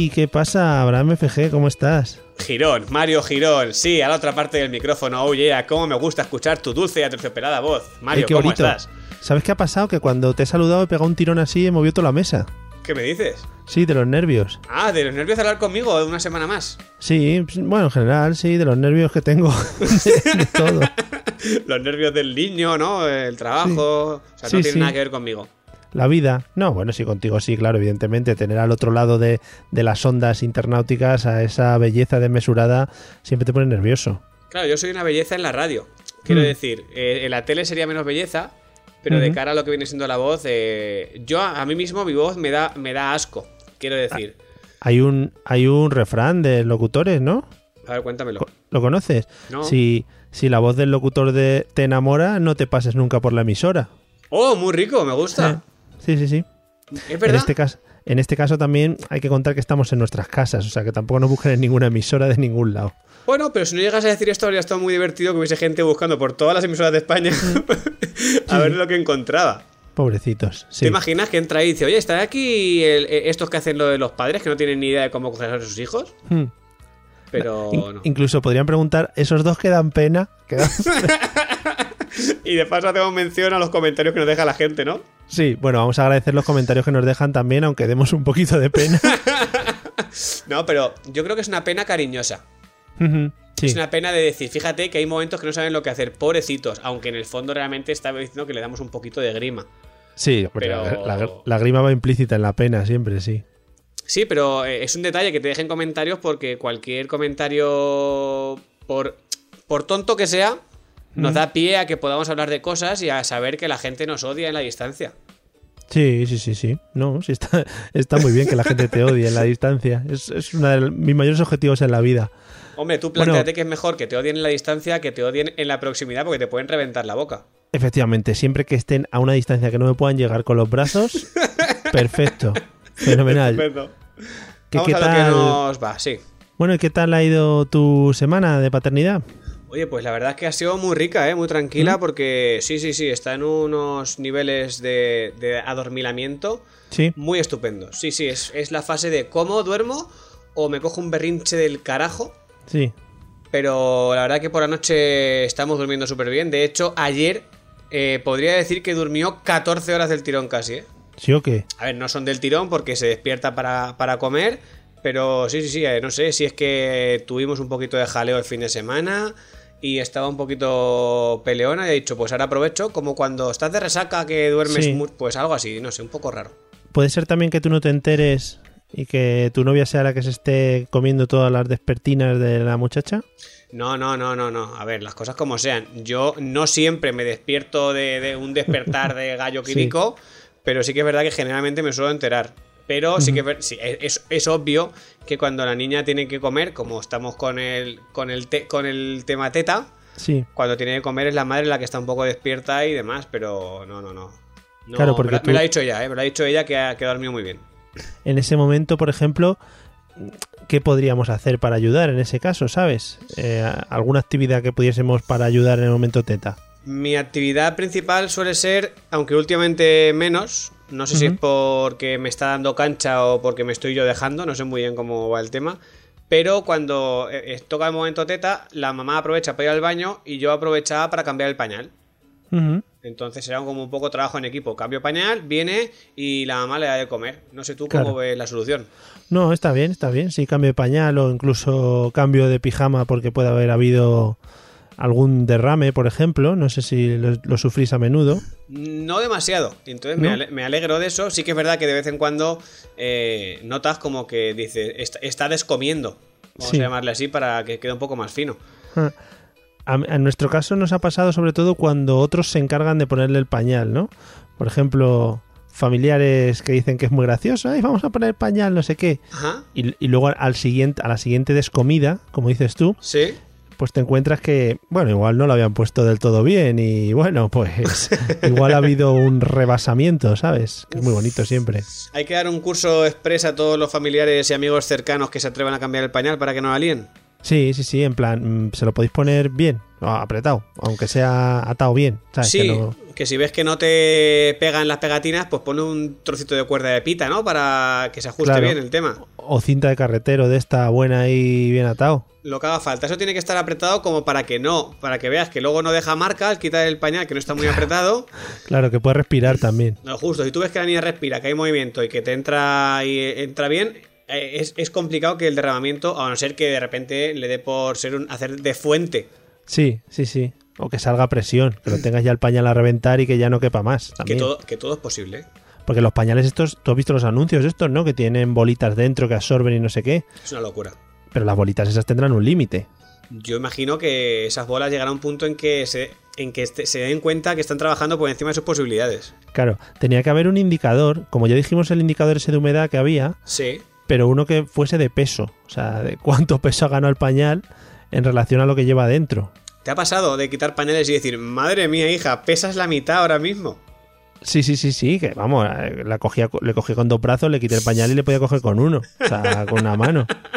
Hey, ¿qué pasa, Abraham FG? ¿Cómo estás? Girón, Mario Girón, sí, a la otra parte del micrófono. Oh yeah, cómo me gusta escuchar tu dulce y aterciopelada voz. Mario, qué ¿cómo bonito. estás? ¿Sabes qué ha pasado? Que cuando te he saludado he pegado un tirón así y he movido toda la mesa. ¿Qué me dices? Sí, de los nervios. Ah, de los nervios de hablar conmigo una semana más. Sí, pues, bueno, en general, sí, de los nervios que tengo. de, todo. Los nervios del niño, ¿no? El trabajo. O sea, Sí, no tiene sí. nada que ver conmigo. La vida. No, bueno, sí, contigo sí, claro, evidentemente. Tener al otro lado de, de las ondas internauticas a esa belleza desmesurada siempre te pone nervioso. Claro, yo soy una belleza en la radio. Quiero Mm. decir, eh, en la tele sería menos belleza, pero de cara a lo que viene siendo la voz, eh, yo a, a mí mismo mi voz me da, me da asco. Quiero decir. Hay un, hay un refrán de locutores, ¿no? A ver, cuéntamelo. ¿Lo conoces? No. Si, si la voz del locutor de, te enamora, no te pases nunca por la emisora. Oh, muy rico, me gusta. Sí, sí, sí. ¿Es En verdad? este, caso, en este caso también hay que contar que estamos en nuestras casas, o sea que tampoco nos busquen en ninguna emisora de ningún lado. Bueno, pero si no llegas a decir esto, habría estado muy divertido que hubiese gente buscando por todas las emisoras de España a ver lo que encontraba. Pobrecitos. Sí. ¿Te imaginas que entra y dice, oye, ¿están aquí el- eh, estos que hacen lo de los padres que no tienen ni idea de cómo coger a sus hijos? Hmm. Pero In- no. Incluso podrían preguntar, ¿esos dos que dan pena? Y de paso hacemos mención a los comentarios que nos deja la gente, ¿no? sí, bueno, vamos a agradecer los comentarios que nos dejan también, aunque demos un poquito de pena. No, pero yo creo que es una pena cariñosa. Sí. Es una pena de decir, fíjate que hay momentos que no saben lo que hacer, pobrecitos, aunque en el fondo realmente está diciendo que le damos un poquito de grima. Sí, hombre, Pero- la, la- la grima va implícita en la pena, siempre, sí. Sí, pero eh, es un detalle que te dejen comentarios porque cualquier comentario, por, por tonto que sea, nos da pie a que podamos hablar de cosas y a saber que la gente nos odia en la distancia. Sí, sí, sí, sí. No, sí está, está muy bien que la gente te odie en la distancia. Es, es uno de mis mayores objetivos en la vida. Hombre, tú Bueno. planteate que es mejor que te odien en la distancia que te odien en la proximidad porque te pueden reventar la boca. Efectivamente, siempre que estén a una distancia que no me puedan llegar con los brazos, perfecto, fenomenal. Estupendo. ¿Qué, Vamos qué a lo que tal? nos va, sí. Bueno, ¿y qué tal ha ido tu semana de paternidad? Oye, pues la verdad es que ha sido muy rica, ¿eh? muy tranquila, porque sí, sí, sí, está en unos niveles de, de adormilamiento Sí, muy estupendos. Sí, sí, es, es la fase de cómo duermo o me cojo un berrinche del carajo. sí. Pero la verdad que por la noche estamos durmiendo súper bien. De hecho, ayer eh, podría decir que durmió 14 horas del tirón casi, ¿eh? ¿Sí o qué? A ver, no son del tirón porque se despierta para, para comer. Pero sí, sí, sí, eh, no sé si es que tuvimos un poquito de jaleo el fin de semana y estaba un poquito peleona y he dicho, pues ahora aprovecho, como cuando estás de resaca que duermes, Sí. pues algo así, no sé, un poco raro. Puede ser también que tú no te enteres y que tu novia sea la que se esté comiendo todas las despertinas de la muchacha. No, no, no, no, no. A ver, las cosas como sean. Yo no siempre me despierto de, de un despertar de gallo Sí. químico, pero sí que es verdad que generalmente me suelo enterar. Pero sí que sí, es, es- es obvio que cuando la niña tiene que comer, como estamos con el, con el, te- con el tema teta, Sí, cuando tiene que comer es la madre la que está un poco despierta y demás, pero no, no, no. No, Claro, porque me, lo- tú- me lo ha dicho ella, ¿eh? me lo ha dicho ella que ha, que ha dormido muy bien. en ese momento, por ejemplo, ¿qué podríamos hacer para ayudar en ese caso, sabes? Eh, ¿Alguna actividad que pudiésemos para ayudar en el momento teta? Mi actividad principal suele ser, aunque últimamente menos, no sé si es porque me está dando cancha o porque me estoy yo dejando, no sé muy bien cómo va el tema, pero cuando eh, eh, toca el momento teta, la mamá aprovecha para ir al baño y yo aprovechaba para cambiar el pañal. Entonces era como un poco trabajo en equipo. Cambio pañal, viene y la mamá le da de comer. No sé tú Claro. cómo ves la solución. No, está bien, está bien. Sí, cambio de pañal o incluso cambio de pijama porque puede haber habido algún derrame, por ejemplo. No sé si lo, lo sufrís a menudo. No demasiado. Entonces me, ale- me alegro de eso. Sí que es verdad que de vez en cuando eh, notas como que dice, está, está descomiendo. Vamos Sí. a llamarle así para que quede un poco más fino. Ah, A- En nuestro caso nos ha pasado sobre todo cuando otros se encargan de ponerle el pañal, ¿no? Por ejemplo, familiares que dicen que es muy gracioso, "Ay, vamos a poner pañal, no sé qué. Ajá. Y, y luego al siguiente, a la siguiente descomida, como dices tú, Sí. Pues te encuentras que, bueno, igual no lo habían puesto del todo bien y bueno, pues igual ha habido un rebasamiento, ¿sabes? Que es muy bonito siempre. Hay que dar un curso express a todos los familiares y amigos cercanos que se atrevan a cambiar el pañal para que no alíen. Sí, sí, sí, en plan, mm, se lo podéis poner bien, apretado, aunque sea atado bien, ¿sabes? Sí, Que no- que si ves que no te pegan las pegatinas, pues pone un trocito de cuerda de pita, ¿no? Para que se ajuste Claro. bien el tema. O cinta de carretero de esta buena y bien atado. Lo que haga falta. Eso tiene que estar apretado como para que no, para que veas que luego no deja marca al quitar el pañal que no está muy apretado. Claro, que puede respirar también. No, justo, si tú ves que la niña respira, que hay movimiento y que te entra y eh, entra bien, eh, es, es complicado que el derramamiento, a no ser que de repente le dé por ser un, hacer de fuente. Sí, sí, sí. O que salga presión, que lo tengas ya el pañal a reventar y que ya no quepa más. Que todo, que todo es posible. Porque los pañales estos, tú has visto los anuncios estos, ¿no? Que tienen bolitas dentro que absorben y no sé qué. Es una locura. Pero las bolitas esas tendrán un límite. Yo imagino que esas bolas llegarán a un punto en que se, en que este- se den cuenta que están trabajando por encima de sus posibilidades. Claro, tenía que haber un indicador, como ya dijimos el indicador ese de humedad que había, Sí. pero uno que fuese de peso. O sea, de cuánto peso ha ganado el pañal en relación a lo que lleva dentro. ¿Te ha pasado de quitar pañales y decir, madre mía, hija, pesas la mitad ahora mismo? Sí, sí, sí, sí, que vamos, eh, la cogía, le cogí con dos brazos, le quité el pañal y le podía coger con uno. O sea, con una mano.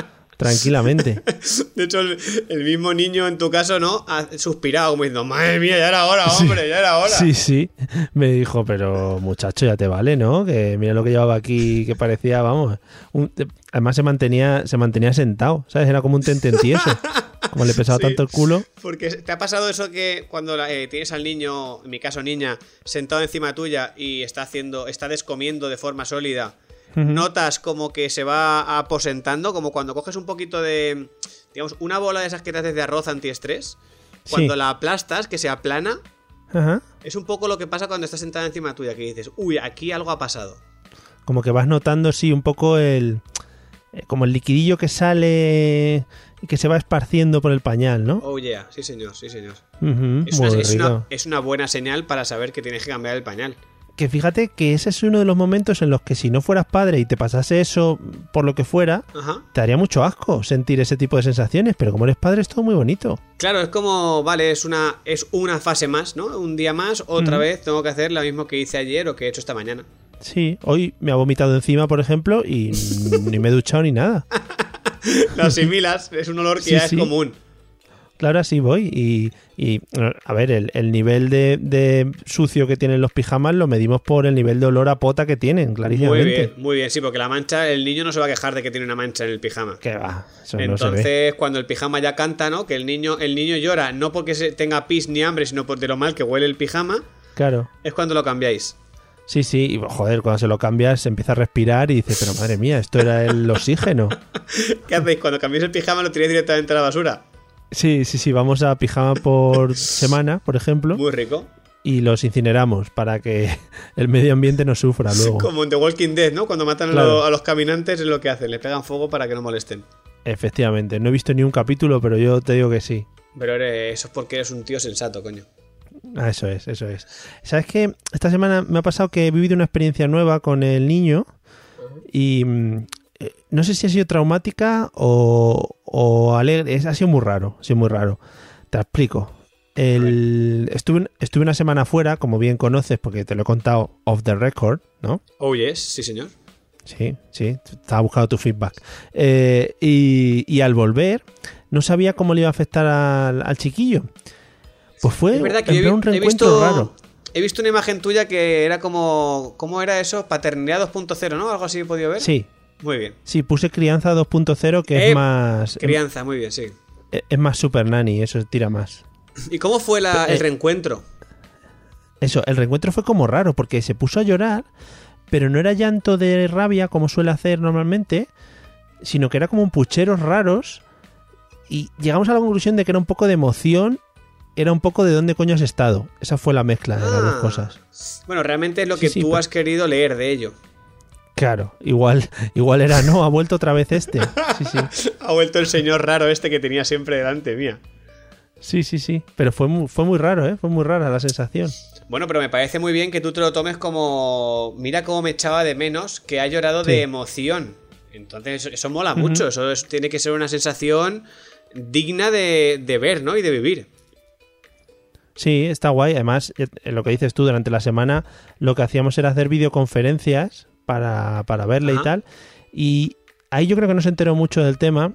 Tranquilamente. De hecho, el, el mismo niño en tu caso, ¿no? Ha suspirado como diciendo, madre mía, ya era hora, hombre, ya era hora. Sí, sí. Me dijo, pero muchacho, ya te vale, ¿no? Que mira lo que llevaba aquí, que parecía, vamos. un- además se mantenía, se mantenía sentado, ¿sabes? Era como un tententieso. Como le pesaba Sí. tanto el culo. Porque te ha pasado eso que cuando la- eh, tienes al niño, en mi caso niña, sentado encima tuya y está haciendo, está descomiendo de forma sólida, notas como que se va aposentando, como cuando coges un poquito de, digamos, una bola de esas que te haces de arroz antiestrés, cuando Sí. la aplastas, que se aplana, Ajá. es un poco lo que pasa cuando estás sentada encima tuya, que dices, uy, aquí algo ha pasado. Como que vas notando, sí, un poco el. eh, Como el liquidillo que sale y que se va esparciendo por el pañal, ¿no? Oh yeah, sí señor, sí señor. Es una, es una buena señal para saber que tienes que cambiar el pañal. Que fíjate que ese es uno de los momentos en los que si no fueras padre y te pasase eso por lo que fuera, Ajá. te haría mucho asco sentir ese tipo de sensaciones, pero como eres padre es todo muy bonito. Claro, es como, vale, es una, es una fase más, ¿no? Un día más, otra vez tengo que hacer lo mismo que hice ayer o que he hecho esta mañana. Sí, hoy me ha vomitado encima, por ejemplo, y ni me he duchado ni nada. Lo asimilas, es un olor que Sí, ya sí. es común. Claro, así voy. Y, y, a ver, el, el nivel de, de sucio que tienen los pijamas lo medimos por el nivel de olor a pota que tienen, Muy clarísimamente. bien, muy bien, sí, porque la mancha, el niño no se va a quejar de que tiene una mancha en el pijama. Que va, eso no se ve. Entonces, cuando el pijama ya canta, ¿no? Que el niño, el niño llora, no porque se tenga pis ni hambre, sino por de lo mal que huele el pijama, Claro. es cuando lo cambiáis. Sí, sí, y joder, cuando se lo cambias se empieza a respirar y dice, pero madre mía, esto era el oxígeno. ¿Qué hacéis? Cuando cambiáis el pijama lo tiráis directamente a la basura. Sí, sí, sí, vamos a pijama por semana, por ejemplo, Muy rico. y los incineramos para que el medio ambiente no sufra luego. Como en The Walking Dead, ¿no? Cuando matan a, los caminantes es lo que hacen, les pegan fuego para que no molesten. Efectivamente, no he visto ni un capítulo, pero yo te digo que sí. Pero eres- eso es porque eres un tío sensato, coño. Ah, eso es, eso es. ¿Sabes qué? Esta semana me ha pasado que he vivido una experiencia nueva con el niño y no sé si ha sido traumática o, o alegre. Es- Ha sido muy raro, ha sido muy raro. Te explico. El, estuve, estuve una semana fuera, como bien conoces, porque te lo he contado off the record, ¿no? Oh, yes, sí, señor. Sí, sí, estaba buscando tu feedback. Eh, y, y al volver, no sabía cómo le iba a afectar al, al chiquillo. Pues fue Es verdad que he, un he reencuentro visto, raro. he visto una imagen tuya que era como. ¿Cómo era eso? Paternidad 2.0, ¿no? Algo así he podido ver. Sí, Muy bien. sí, puse crianza 2.0 que Eh, es más Crianza, muy bien, sí. es, es más super nanny, eso tira más. ¿Y cómo fue la- el Eh, reencuentro? Eso, el reencuentro fue como raro porque se puso a llorar, pero no era llanto de rabia como suele hacer normalmente, sino que era como un pucheros raros y llegamos a la conclusión de que era un poco de emoción era un poco de dónde coño has estado. Esa fue la mezcla de las dos Ah. cosas. Bueno, realmente es lo que sí, tú has querido leer de ello. Claro, igual, igual era, no, ha vuelto otra vez este. Sí, sí. Ha vuelto el señor raro este que tenía siempre delante mía. Sí, sí, sí. Pero fue muy, fue muy raro, ¿eh? Fue muy rara la sensación. Bueno, pero me parece muy bien que tú te lo tomes como. Mira cómo me echaba de menos que ha llorado Sí. de emoción. Entonces, eso mola mucho. Eso es- tiene que ser una sensación digna de, de ver, ¿no? Y de vivir. Sí, está guay. Además, eh, lo que dices tú, durante la semana lo que hacíamos era hacer videoconferencias para, para verle Ajá. y tal. Y ahí yo creo que no se enteró mucho del tema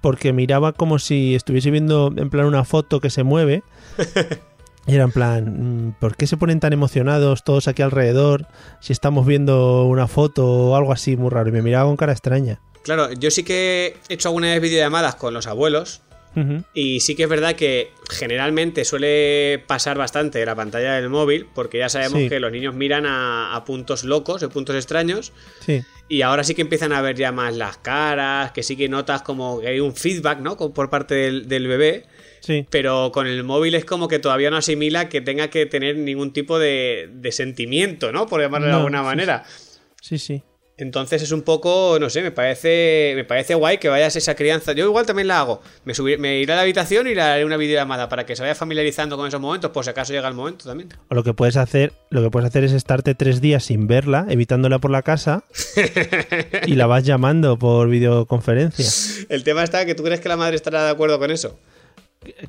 porque miraba como si estuviese viendo en plan una foto que se mueve. Y era en plan, mm, ¿por qué se ponen tan emocionados todos aquí alrededor si estamos viendo una foto o algo así muy raro? Y me miraba con cara extraña. Claro, yo sí que he hecho algunas videollamadas con los abuelos. Y sí que es verdad que generalmente suele pasar bastante de la pantalla del móvil, porque ya sabemos Sí. que los niños miran a, a puntos locos, a puntos extraños, Sí, y ahora sí que empiezan a ver ya más las caras, que sí que notas como que hay un feedback, ¿no? Por parte del, del bebé, sí. pero con el móvil es como que todavía no asimila que tenga que tener ningún tipo de, de sentimiento, ¿no? Por llamarlo de alguna sí, manera. Sí, sí. Entonces es un poco, no sé, me parece, me parece guay que vayas esa crianza. Yo igual también la hago. Me, subir, me iré a la habitación y le haré una videollamada para que se vaya familiarizando con esos momentos, por si acaso llega el momento también. O lo que puedes hacer, lo que puedes hacer es estarte tres días sin verla, evitándola por la casa, y la vas llamando por videoconferencia. El tema está que tú crees que la madre estará de acuerdo con eso.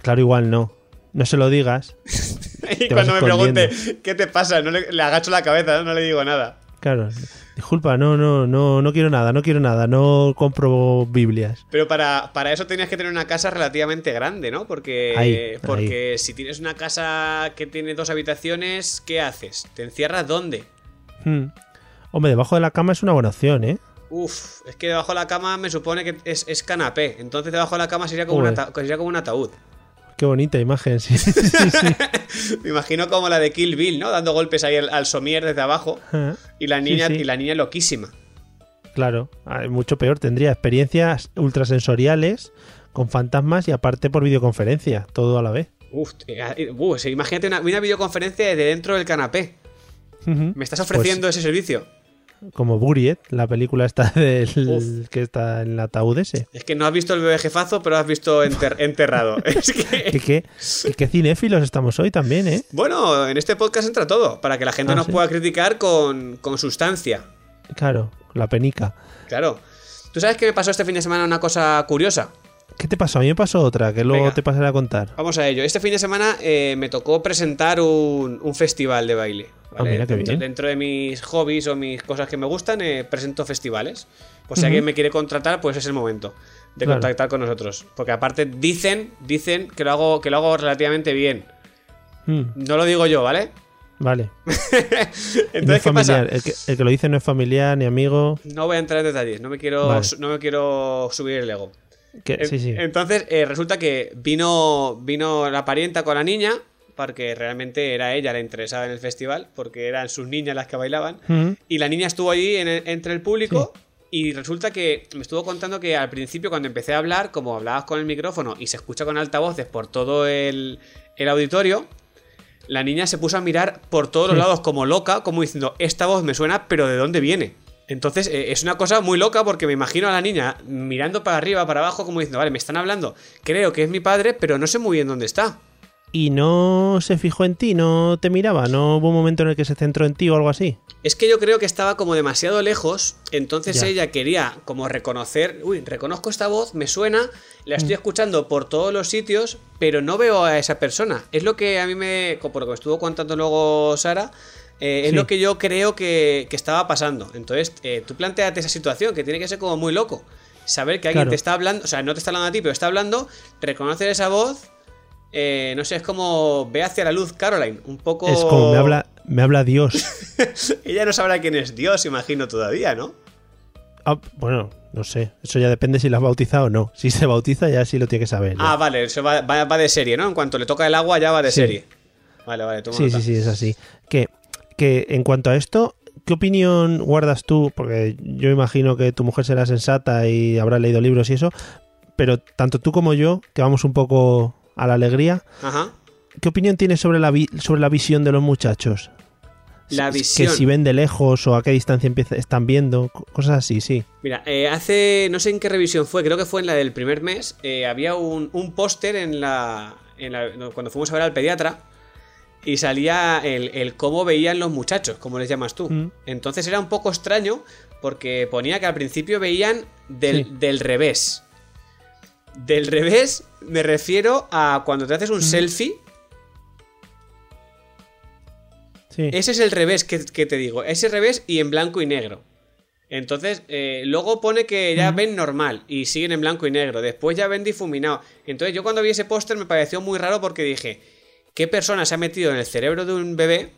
Claro, igual no. No se lo digas. Y cuando me pregunte, ¿qué te pasa? No le, le agacho la cabeza. No le digo nada. Claro. Disculpa, no, no, no, no quiero nada, no quiero nada, no compro Biblias. Pero para, para eso tenías que tener una casa relativamente grande, ¿no? Porque, Ahí, porque si tienes una casa que tiene dos habitaciones, ¿qué haces? ¿Te encierras dónde? Hmm. Hombre, debajo de la cama es una buena opción, ¿eh? Uf, es que debajo de la cama me supone que es, es canapé. Entonces debajo de la cama sería como, sería como un ataúd. Qué bonita imagen, sí. sí, sí. Me imagino como la de Kill Bill, ¿no? Dando golpes ahí al, al somier desde abajo. Ah, Y la niña, y la niña loquísima. Claro, ah, mucho peor. Tendría experiencias ultrasensoriales con fantasmas y aparte por videoconferencia, todo a la vez. Uf, eh, uh, imagínate una, una videoconferencia desde dentro del canapé. ¿Me estás ofreciendo ese servicio? Como Buriet, la película está del que está en el ataúd ese. Es que no has visto el bebé jefazo, pero has visto enter- enterrado. es ¿Qué, que... qué, qué- qué cinéfilos estamos hoy también, ¿eh? Bueno, en este podcast entra todo, para que la gente Ah, nos ¿sí? pueda criticar con, con sustancia. Claro, la penica. Claro. ¿Tú sabes que me pasó este fin de semana una cosa curiosa? ¿Qué te pasó? A mí me pasó otra, que luego Venga. te pasaré a contar. Vamos a ello. Este fin de semana eh, me tocó presentar un, un festival de baile. Ah, mira qué dentro, bien. dentro de mis hobbies o mis cosas que me gustan, eh, presento festivales. Pues si alguien me quiere contratar, pues es el momento de Claro. contactar con nosotros. Porque aparte dicen, dicen que lo hago, que lo hago relativamente bien. Mm, No lo digo yo, ¿vale? vale. No Entonces, es ¿qué pasa? El que, el que lo dice no es familiar ni amigo. No voy a entrar en detalles, no me quiero, Vale. no me quiero subir el ego. Que, En- sí, sí. Entonces, eh, resulta que vino, vino la parienta con la niña, porque realmente era ella la interesada en el festival, porque eran sus niñas las que bailaban. Y la niña estuvo allí en el- entre el público. Y resulta que me estuvo contando que al principio, cuando empecé a hablar, como hablabas con el micrófono y se escucha con altavoces por todo el, el auditorio, la niña se puso a mirar por todos los lados como loca, como diciendo, esta voz me suena, pero ¿de dónde viene? Entonces eh, es una cosa muy loca porque me imagino a la niña mirando para arriba, para abajo, como diciendo, vale, me están hablando, creo que es mi padre, pero no sé muy bien dónde está. Y no se fijó en ti, no te miraba, no hubo un momento en el que se centró en ti o algo así. Es que yo creo que estaba como demasiado lejos, entonces Ya. ella quería como reconocer, uy, reconozco esta voz, me suena, la estoy escuchando por todos los sitios, pero no veo a esa persona. Es lo que a mí me, por lo que me estuvo contando luego Sara, eh, es lo que yo creo que, que estaba pasando. Entonces, eh, tú planteate esa situación, que tiene que ser como muy loco. Saber que alguien Claro. te está hablando, o sea, no te está hablando a ti, pero está hablando, reconocer esa voz, eh, no sé, es como ve hacia la luz Caroline, un poco... Es como me habla, me habla Dios. Ella no sabrá quién es Dios, imagino todavía, ¿no? Ah, bueno, no sé. Eso ya depende si la has bautizado o no. Si se bautiza ya sí lo tiene que saber. ya. Ah, vale, eso va, va- va de serie, ¿no? En cuanto le toca el agua ya va de Sí. serie. Vale, vale, toma sí, nota. sí, sí, es así. Que, que en cuanto a esto, ¿qué opinión guardas tú? Porque yo imagino que tu mujer será sensata y habrá leído libros y eso, pero tanto tú como yo, que vamos un poco a la alegría, Ajá. qué opinión tienes sobre la, vi- sobre la visión de los muchachos? La Si- visión. Que si ven de lejos o a qué distancia están viendo, co- cosas así, sí. Mira, eh, hace, no sé en qué revisión fue, creo que fue en la del primer mes, eh, había un, un póster en la, en la- Cuando fuimos a ver al pediatra y salía el, el cómo veían los muchachos, como les llamas tú. Mm. Entonces era un poco extraño porque ponía que al principio veían del, Sí. del revés. Del revés me refiero a cuando te haces un selfie, Sí. ese es el revés que, que te digo, ese revés y en blanco y negro. Entonces, eh, luego pone que ya ven normal y siguen en blanco y negro. Después ya ven difuminado. Entonces, yo cuando vi ese póster me pareció muy raro porque dije: ¿Qué persona se ha metido en el cerebro de un bebé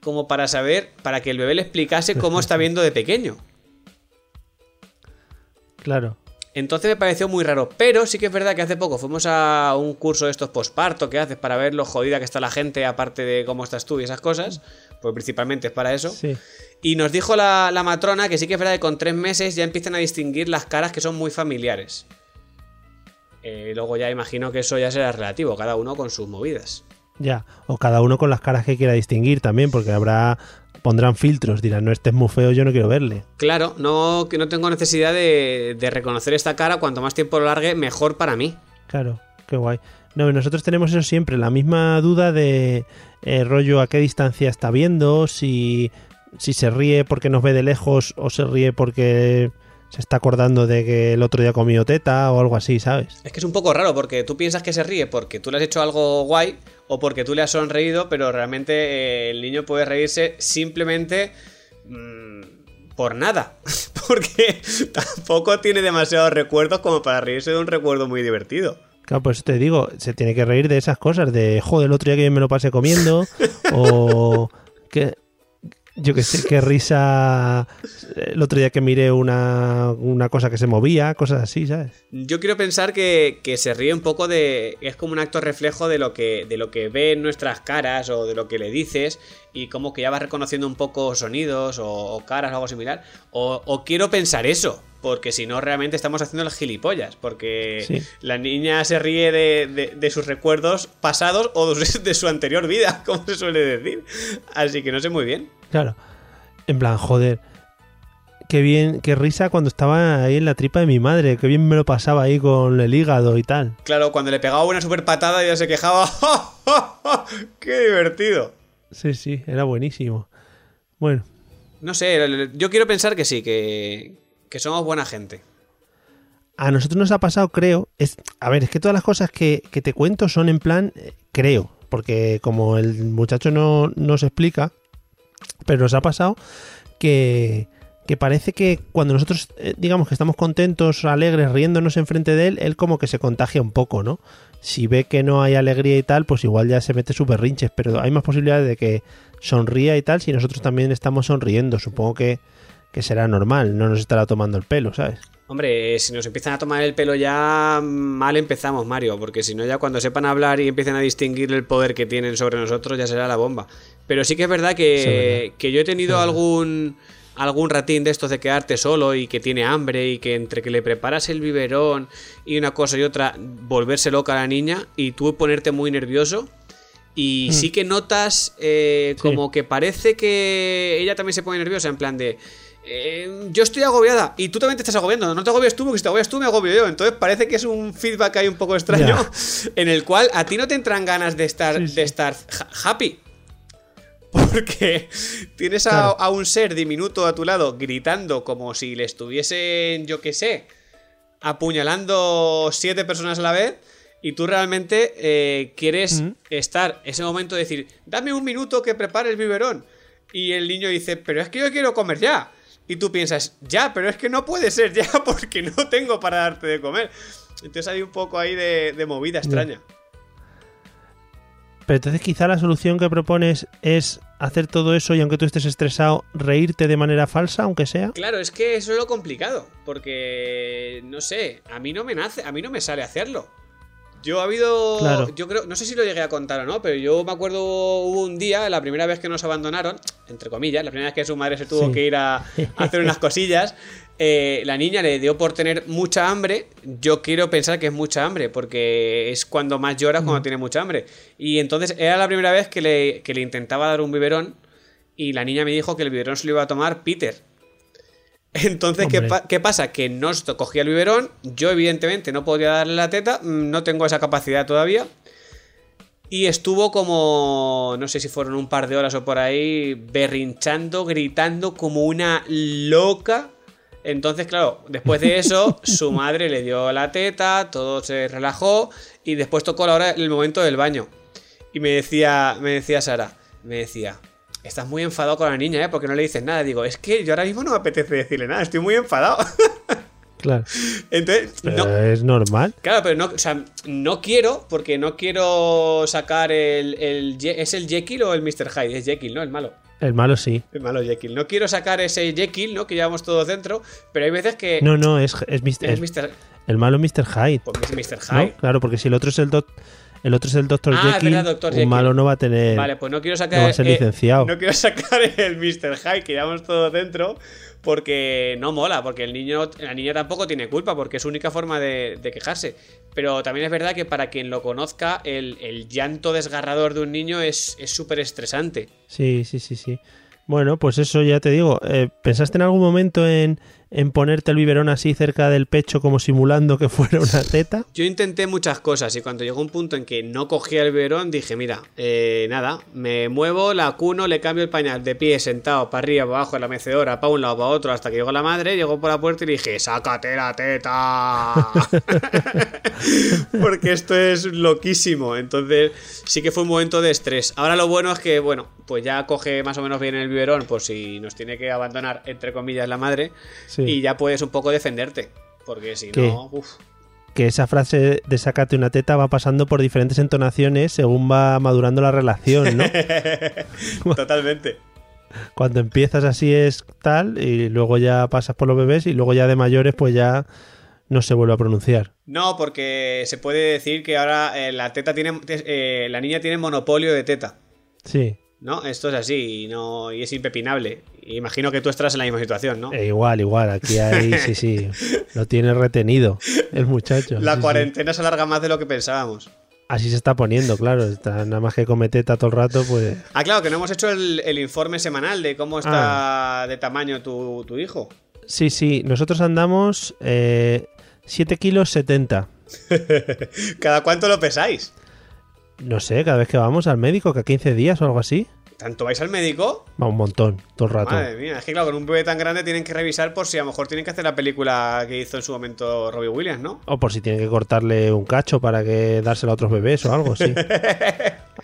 como para saber, para que el bebé le explicase cómo está viendo de pequeño? Claro. Entonces me pareció muy raro. Pero sí que es verdad que hace poco fuimos a un curso de estos posparto que haces para ver lo jodida que está la gente, aparte de cómo estás tú y esas cosas. Pues principalmente es para eso. Sí. Y nos dijo la, la matrona que sí que es verdad que con tres meses ya empiezan a distinguir las caras que son muy familiares. Eh, luego ya imagino que eso ya será relativo, cada uno con sus movidas. Ya. O cada uno con las caras que quiera distinguir también, porque habrá. Pondrán filtros, dirán, no, este es muy feo, yo no quiero verle. Claro, no, que no tengo necesidad de, de reconocer esta cara, cuanto más tiempo lo largue, mejor para mí. Claro, qué guay. No, nosotros tenemos eso siempre, la misma duda de eh, rollo a qué distancia está viendo, si, si se ríe porque nos ve de lejos o se ríe porque se está acordando de que el otro día comió teta o algo así, ¿sabes? Es que es un poco raro porque tú piensas que se ríe porque tú le has hecho algo guay o porque tú le has sonreído, pero realmente eh, el niño puede reírse simplemente mm, por nada. Porque tampoco tiene demasiados recuerdos como para reírse de un recuerdo muy divertido. Claro, pues te digo, se tiene que reír de esas cosas, de joder, el otro día que me lo pasé comiendo, o que yo que sé, qué risa el otro día que miré una, una cosa que se movía, cosas así, ¿sabes? Yo quiero pensar que, que se ríe un poco de. Es como un acto reflejo de lo que, de lo que ve en nuestras caras o de lo que le dices. Y como que ya vas reconociendo un poco sonidos o, o caras o algo similar. O, o quiero pensar eso. Porque si no, realmente estamos haciendo las gilipollas. Porque Sí. la niña se ríe de, de- de sus recuerdos pasados o de su- anterior vida, como se suele decir. Así que no sé muy bien. Claro. En plan, joder. Qué bien, qué risa cuando estaba ahí en la tripa de mi madre. Qué bien me lo pasaba ahí con el hígado y tal. Claro, cuando le pegaba una super patada ya se quejaba. ¡Qué divertido! Sí, sí, era buenísimo. Bueno, No sé, yo quiero pensar que sí, que, que somos buena gente. a nosotros nos ha pasado, creo. Es, a ver, es que todas las cosas que, que te cuento son en plan, eh, creo. Porque como el muchacho no nos explica, pero nos ha pasado que, que parece que cuando nosotros, eh, digamos que estamos contentos, alegres, riéndonos enfrente de él, él como que se contagia un poco, ¿no? Si ve que no hay alegría y tal, pues igual ya se mete sus berrinches, pero hay más posibilidades de que sonría y tal si nosotros también estamos sonriendo. Supongo que, que será normal, no nos estará tomando el pelo, ¿sabes? Hombre, si nos empiezan a tomar el pelo ya mal empezamos, Mario, porque si no ya cuando sepan hablar y empiecen a distinguir el poder que tienen sobre nosotros ya será la bomba. Pero sí que es verdad que, Sí, es verdad. que yo he tenido algún algún ratín de estos de quedarte solo y que tiene hambre y que entre que le preparas el biberón y una cosa y otra volverse loca a la niña y tú ponerte muy nervioso y sí que notas eh, Sí. como que parece que ella también se pone nerviosa en plan de eh, yo estoy agobiada y tú también te estás agobiando. No te agobies tú porque si te agobias tú me agobio yo. Entonces parece que es un feedback ahí un poco extraño en el cual a ti no te entran ganas de estar, Sí, sí. de estar ha- happy. Porque tienes a, Claro. a un ser diminuto a tu lado gritando como si le estuviesen, yo qué sé, apuñalando siete personas a la vez y tú realmente eh, quieres Ujú. estar ese momento de decir, dame un minuto que prepare el biberón. Y el niño dice, pero es que yo quiero comer ya. Y tú piensas, ya, pero es que no puede ser ya porque no tengo para darte de comer. Entonces hay un poco ahí de, de movida extraña. Pero entonces quizá la solución que propones es hacer todo eso y aunque tú estés estresado, reírte de manera falsa, aunque sea. Claro, es que eso es lo complicado. Porque, no sé, a mí no me nace, a mí no me sale hacerlo. Yo ha habido. Claro. Yo creo. No sé si lo llegué a contar o no, pero yo me acuerdo hubo un día, la primera vez que nos abandonaron, entre comillas, la primera vez que su madre se tuvo Sí. que ir a, a hacer unas cosillas. eh, la niña le dio por tener mucha hambre. Yo quiero pensar que es mucha hambre, porque es cuando más lloras cuando tiene mucha hambre. Y entonces era la primera vez que le, que le intentaba dar un biberón. Y la niña me dijo que el biberón se lo iba a tomar Peter. Entonces, ¿qué, Hombre. pa- qué pasa? Que no cogía el biberón. Yo, evidentemente, no podía darle la teta. mm, No tengo esa capacidad todavía. Y estuvo como, no sé si fueron un par de horas o por ahí, berrinchando, gritando como una loca. Entonces, claro, después de eso, su madre le dio la teta, todo se relajó y después tocó la hora, el momento del baño. Y me decía, me decía Sara, me decía, estás muy enfadado con la niña, ¿eh? Porque no le dices nada. Digo, es que yo ahora mismo no me apetece decirle nada, estoy muy enfadado. Claro. Entonces, no, es normal. Claro, pero no, o sea, no quiero, porque no quiero sacar el, el ¿Es el Jekyll o el Mr. Hyde? Es Jekyll, ¿no? El malo. El malo sí. El malo Jekyll. No quiero sacar ese Jekyll, ¿no? Que llevamos todos dentro, pero hay veces que... No, no, es, es, Mr. es Mr. el malo Mr. Hyde. Pues es Mr. ¿no? Hyde. Claro, porque si el otro es el doc- el otro es el Dr. Ah, Jekyll, verdad, Dr. un Jekyll. malo no va a tener. Vale, pues no quiero sacar... no va a ser eh, licenciado. no quiero sacar el Mr. Hyde, que llevamos todos dentro, porque no mola, porque el niño, la niña tampoco tiene culpa, porque es su única forma de, de quejarse. Pero también es verdad que para quien lo conozca, el, el llanto desgarrador de un niño es es súper estresante. Sí, sí, sí, sí. Bueno, pues eso ya te digo. eh, ¿Pensaste en algún momento en, en ponerte el biberón así cerca del pecho como simulando que fuera una teta? Yo intenté muchas cosas y cuando llegó un punto en que no cogía el biberón dije, mira, eh, nada, me muevo, la cuno, le cambio el pañal de pie, sentado, para arriba, para abajo, en la mecedora, para un lado, para otro, hasta que llegó la madre, llegó por la puerta y le dije, sácate la teta. Porque esto es loquísimo. Entonces sí que fue un momento de estrés. Ahora lo bueno es que, bueno, pues ya coge más o menos bien el biberón por si nos tiene que abandonar, entre comillas, la madre. Sí. Y ya puedes un poco defenderte. Porque si ¿Qué? no, uff. Que esa frase de sácate una teta va pasando por diferentes entonaciones según va madurando la relación, ¿no? Totalmente. Cuando empiezas así es tal y luego ya pasas por los bebés y luego ya de mayores pues ya no se vuelve a pronunciar. No, porque se puede decir que ahora eh, la teta tiene. eh, la niña tiene monopolio de teta. Sí, ¿No? Esto es así y, no, y es impepinable. Imagino que tú estarás en la misma situación, ¿no? e igual, igual, aquí hay, sí, sí, lo tiene retenido el muchacho. la sí, sí. cuarentena se alarga más de lo que pensábamos. Así se está poniendo, claro, está nada más que come teta todo el rato, pues Ah, claro, que no hemos hecho el, el informe semanal de cómo está de tamaño tu, tu hijo. sí, sí, nosotros andamos eh, 7 kilos 70. ¿Cada cuánto lo pesáis? No sé, cada vez que vamos al médico, que a 15 días o algo así, ¿Tanto vais al médico? va un montón, todo el rato. Madre mía, es que claro, con un bebé tan grande tienen que revisar por si a lo mejor tienen que hacer la película que hizo en su momento Robbie Williams, ¿no? O por si tienen que cortarle un cacho para que dárselo a otros bebés o algo, sí.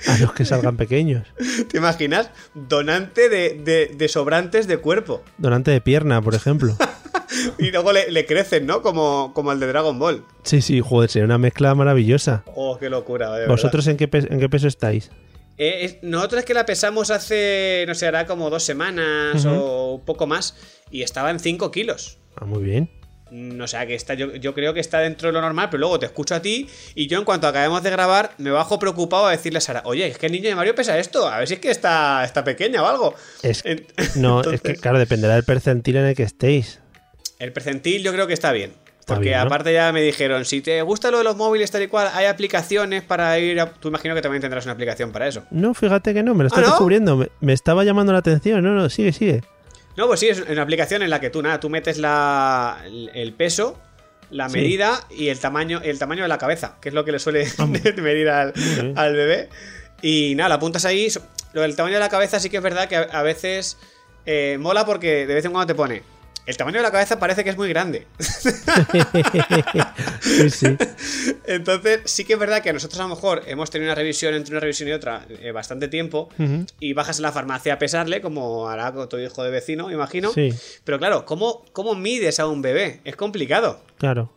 A los que salgan pequeños. ¿Te imaginas? Donante de, de- de sobrantes de cuerpo. Donante de pierna, por ejemplo. Y luego le, le crecen, ¿no? Como, como el de Dragon Ball. Sí, sí, joder, sería una mezcla maravillosa. Oh, qué locura, de. ¿Vosotros en qué, en qué peso estáis? Eh, nosotros es que la pesamos hace, no sé, hará como dos semanas o un poco más. Y estaba en 5 kilos. Ah, muy bien. Mm, O sea, que está, yo, yo creo que está dentro de lo normal, pero luego te escucho a ti y yo en cuanto acabemos de grabar me bajo preocupado a decirle a Sara, oye, es que el niño de Mario pesa esto, a ver si es que está, está pequeña o algo. Es, no, es que claro, dependerá del percentil en el que estéis. El percentil yo creo que está bien. Porque bien, ¿no? aparte ya me dijeron, si te gusta lo de los móviles tal y cual, hay aplicaciones para ir a... Tú imagino que también tendrás una aplicación para eso. No, fíjate que no, me lo estás ¿Ah, no? descubriendo. Me, me estaba llamando la atención. No, no, sigue, sigue. No, pues sí, es una aplicación en la que tú nada, tú metes la, el- peso, la Sí. medida y el tamaño, el tamaño de la cabeza, que es lo que le suele medir al, al bebé. Y nada, la apuntas ahí. Lo del tamaño de la cabeza sí que es verdad que a, a veces eh, mola porque de vez en cuando te pone. El tamaño de la cabeza parece que es muy grande. sí, sí. Entonces, sí que es verdad que nosotros a lo mejor hemos tenido una revisión entre una revisión y otra eh, bastante tiempo y bajas a la farmacia a pesarle, como hará tu hijo de vecino, imagino. Sí, Pero claro, ¿cómo, ¿cómo mides a un bebé? Es complicado. claro.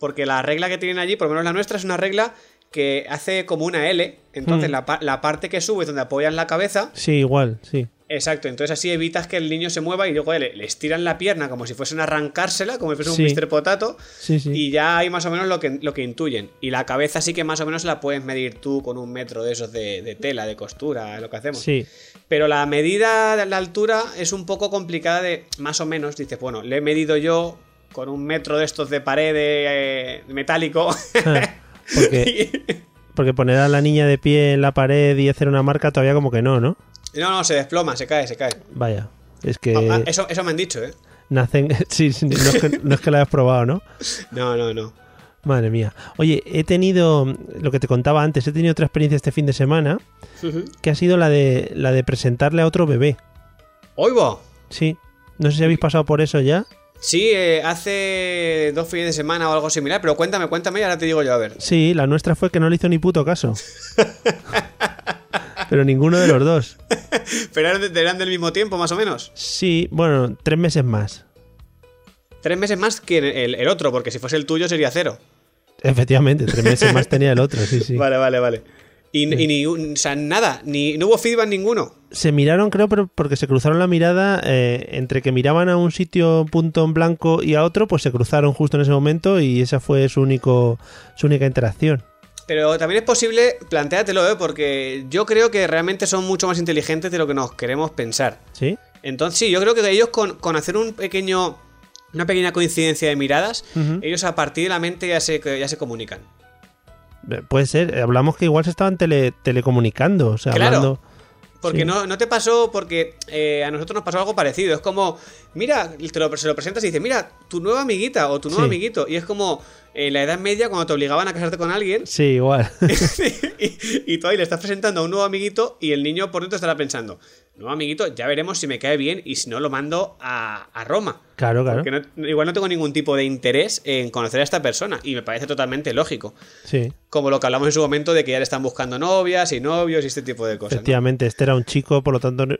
Porque la regla que tienen allí, por lo menos la nuestra, es una regla que hace como una L. Entonces, Mm. la, pa- la parte que sube, donde apoyan la cabeza, Sí, igual, sí. Exacto, entonces así evitas que el niño se mueva y luego le, le estiran la pierna como si fuesen a arrancársela, como si fuese Sí. un Mr. Potato, Sí, sí. y ya hay más o menos lo que, lo que intuyen. Y la cabeza sí que más o menos la puedes medir tú con un metro de esos de, de tela, de costura, lo que hacemos. Sí. Pero la medida de la altura es un poco complicada de, más o menos, dices, bueno, le he medido yo con un metro de estos de pared de, eh, metálico. Porque, porque poner a la niña de pie en la pared y hacer una marca todavía como que no, ¿no? No, no, se desploma, se cae, se cae. Vaya. Es que Ah, ah, eso, eso me han dicho, ¿eh? nacen... Sí, sí, no es que, no es que lo hayas probado, ¿no? No, no, no. Madre mía. Oye, he tenido, lo que te contaba antes, he tenido otra experiencia este fin de semana, que ha sido la de, la de presentarle a otro bebé. ¡Oigo! Sí. No sé si habéis pasado por eso ya. Sí, eh, hace dos fines de semana o algo similar, pero cuéntame, cuéntame y ahora te digo yo, a ver. Sí, la nuestra fue que no le hizo ni puto caso. Pero ninguno de los dos. Pero eran, de- eran del mismo tiempo, más o menos. Sí, bueno, tres meses más. Tres meses más que el, el otro, porque si fuese el tuyo sería cero. Efectivamente, tres meses más tenía el otro, sí, sí. Vale, vale, vale. Y, y ni, un- o sea, nada, ni, no hubo feedback ninguno. Se miraron, creo, pero porque se cruzaron la mirada eh, entre que miraban a un sitio punto en blanco y a otro, pues se cruzaron justo en ese momento y esa fue su único su única interacción. Pero también es posible, plantéatelo, ¿eh? porque yo creo que realmente son mucho más inteligentes de lo que nos queremos pensar. ¿Sí? Entonces, sí, yo creo que ellos con, con hacer un pequeño, una pequeña coincidencia de miradas, ellos a partir de la mente ya se, ya se comunican. Eh, Puede ser. Hablamos que igual se estaban tele- telecomunicando. O sea, Claro. hablando. Porque Sí. no, no te pasó, porque eh, a nosotros nos pasó algo parecido. Es como, mira, te lo, se lo presentas y dices, mira, tu nueva amiguita o tu nuevo Sí. amiguito. Y es como en la Edad Media cuando te obligaban a casarte con alguien Sí, igual. y, y tú ahí le estás presentando a un nuevo amiguito y el niño por dentro estará pensando, nuevo amiguito, ya veremos si me cae bien y si no lo mando a, a Roma. claro, claro. Porque no- igual no tengo ningún tipo de interés en conocer a esta persona y me parece totalmente lógico. Sí. Como lo que hablamos en su momento de que ya le están buscando novias y novios y este tipo de cosas. ¿no? Efectivamente, este era un chico, por lo tanto no-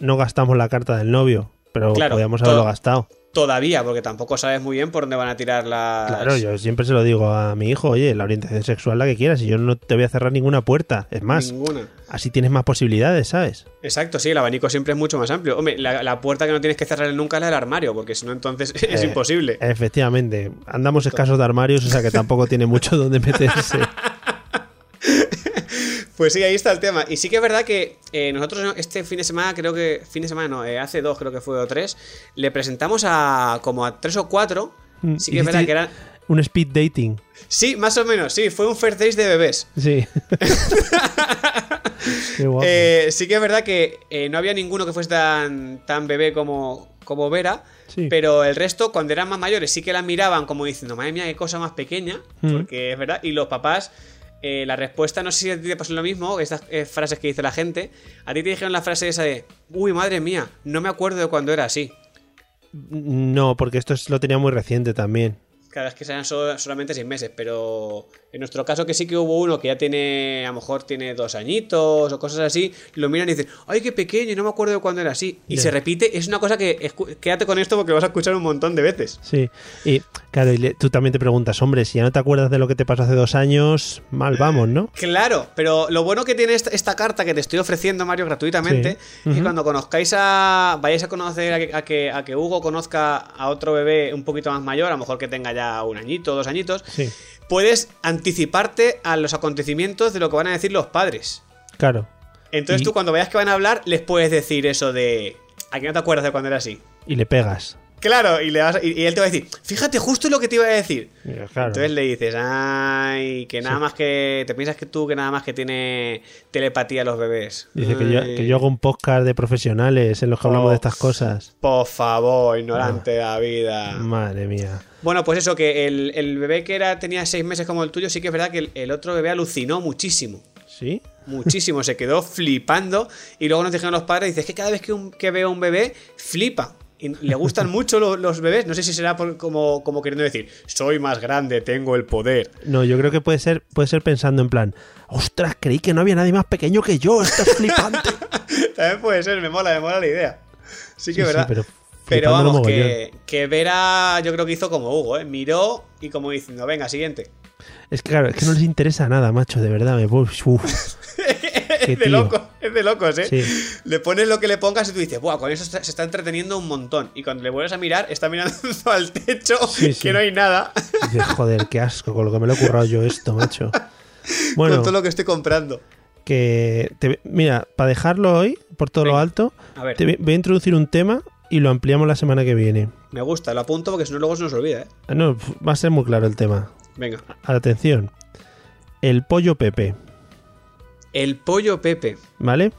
no gastamos la carta del novio. Pero Claro, podíamos haberlo todo- gastado. Todavía, porque tampoco sabes muy bien por dónde van a tirar las. Claro, yo siempre se lo digo a mi hijo, oye, la orientación sexual la que quieras y yo no te voy a cerrar ninguna puerta. Es más, Ninguna. así tienes más posibilidades, ¿sabes? Exacto, sí, el abanico siempre es mucho más amplio. Hombre, la, la puerta que no tienes que cerrar nunca es la del armario, porque si no, entonces es Eh, imposible. Efectivamente, andamos escasos de armarios, o sea que tampoco tiene mucho donde meterse. Pues sí, ahí está el tema. Y sí que es verdad que eh, nosotros este fin de semana, creo que. Fin de semana no, eh, hace dos, creo que fue o tres, le presentamos a como a tres o cuatro. Sí que es verdad que eran. Un speed dating. Sí, más o menos, sí, fue un first days de bebés. Sí. Qué guapo. Eh, sí que es verdad que no había ninguno que fuese tan, tan bebé como, como Vera, Sí. pero el resto, cuando eran más mayores, sí que la miraban como diciendo, madre mía, qué cosa más pequeña, Mm. porque es verdad, y los papás, eh, la respuesta, no sé si a ti te pasó lo mismo, estas eh, frases que dice la gente, a ti te dijeron la frase esa de, uy, madre mía, no me acuerdo de cuando era así. No, porque esto es- lo tenía muy reciente también. Cada vez que sean so- solamente seis meses, pero en nuestro caso que sí que hubo uno que ya tiene, a lo mejor tiene dos añitos o cosas así, lo miran y dicen, ay, qué pequeño, no me acuerdo de cuándo era así. Y se repite, es una cosa que, quédate con esto porque lo vas a escuchar un montón de veces. Sí. Y claro, y le- tú también te preguntas, hombre, si ya no te acuerdas de lo que te pasó hace dos años, mal vamos, ¿no? Claro, pero lo bueno que tiene esta, esta carta que te estoy ofreciendo, Mario, gratuitamente, Sí. es que Ujú. cuando conozcáis a. vayáis a conocer a que, a, que, a que Hugo conozca a otro bebé un poquito más mayor, a lo mejor que tenga ya un añito, dos añitos, Sí. puedes anticiparte a los acontecimientos de lo que van a decir los padres. Claro. Entonces Y- tú cuando veas que van a hablar, les puedes decir eso de. ¿A que no te acuerdas de cuando era así? Y le pegas. Claro, y, le vas- y, y él te va a decir, fíjate justo lo que te iba a decir. Claro. Entonces le dices, ay, que nada más que. Te piensas que tú que nada más que tiene telepatía los bebés. Dice que yo, Ay, que yo hago un podcast de profesionales en los que hablamos de estas cosas. Por favor, ignorante de la vida. Madre mía. Bueno, pues eso, que el, el bebé que era tenía seis meses como el tuyo, sí que es verdad que el, el otro bebé alucinó muchísimo. ¿Sí? Muchísimo, se quedó flipando. Y luego nos dijeron los padres: dice, es que cada vez que, un- que veo un bebé, flipa. Y le gustan mucho lo- los bebés. No sé si será por- como, como queriendo decir: soy más grande, tengo el poder. No, yo creo que puede ser, puede ser pensando en plan, ostras, creí que no había nadie más pequeño que yo, esto es flipante. También puede ser, me mola, me mola la idea. Sí que Sí, es sí, verdad. pero pero vamos, que, que Vera, yo creo que hizo como Hugo, ¿eh? Miró y como diciendo, venga, siguiente. Es que claro, es que no les interesa nada, macho, de verdad. Me, uf, Es de tío. loco, es de locos, ¿eh? Sí. Le pones lo que le pongas y tú dices, Buah, con eso se está entreteniendo un montón. Y cuando le vuelves a mirar, está mirando al techo, Sí, que no hay nada, Dices, joder, qué asco, con lo que me lo he currado yo esto, macho. Bueno, con todo lo que estoy comprando. que te- mira, para dejarlo hoy, por todo lo alto, a ver. te voy a introducir un tema y lo ampliamos la semana que viene. Me gusta, lo apunto porque si no luego se nos olvida, ¿eh? No, va a ser muy claro el tema. Venga. Atención. El pollo Pepe, El pollo Pepe. ¿vale?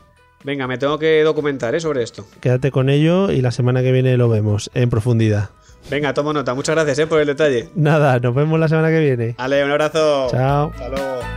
Venga, me tengo que documentar, ¿eh? Sobre esto. Quédate con ello y la semana que viene lo vemos en profundidad. Venga, tomo nota. Muchas gracias, ¿eh? Por el detalle. Nada, nos vemos la semana que viene. Ale, un abrazo. Chao. Hasta luego.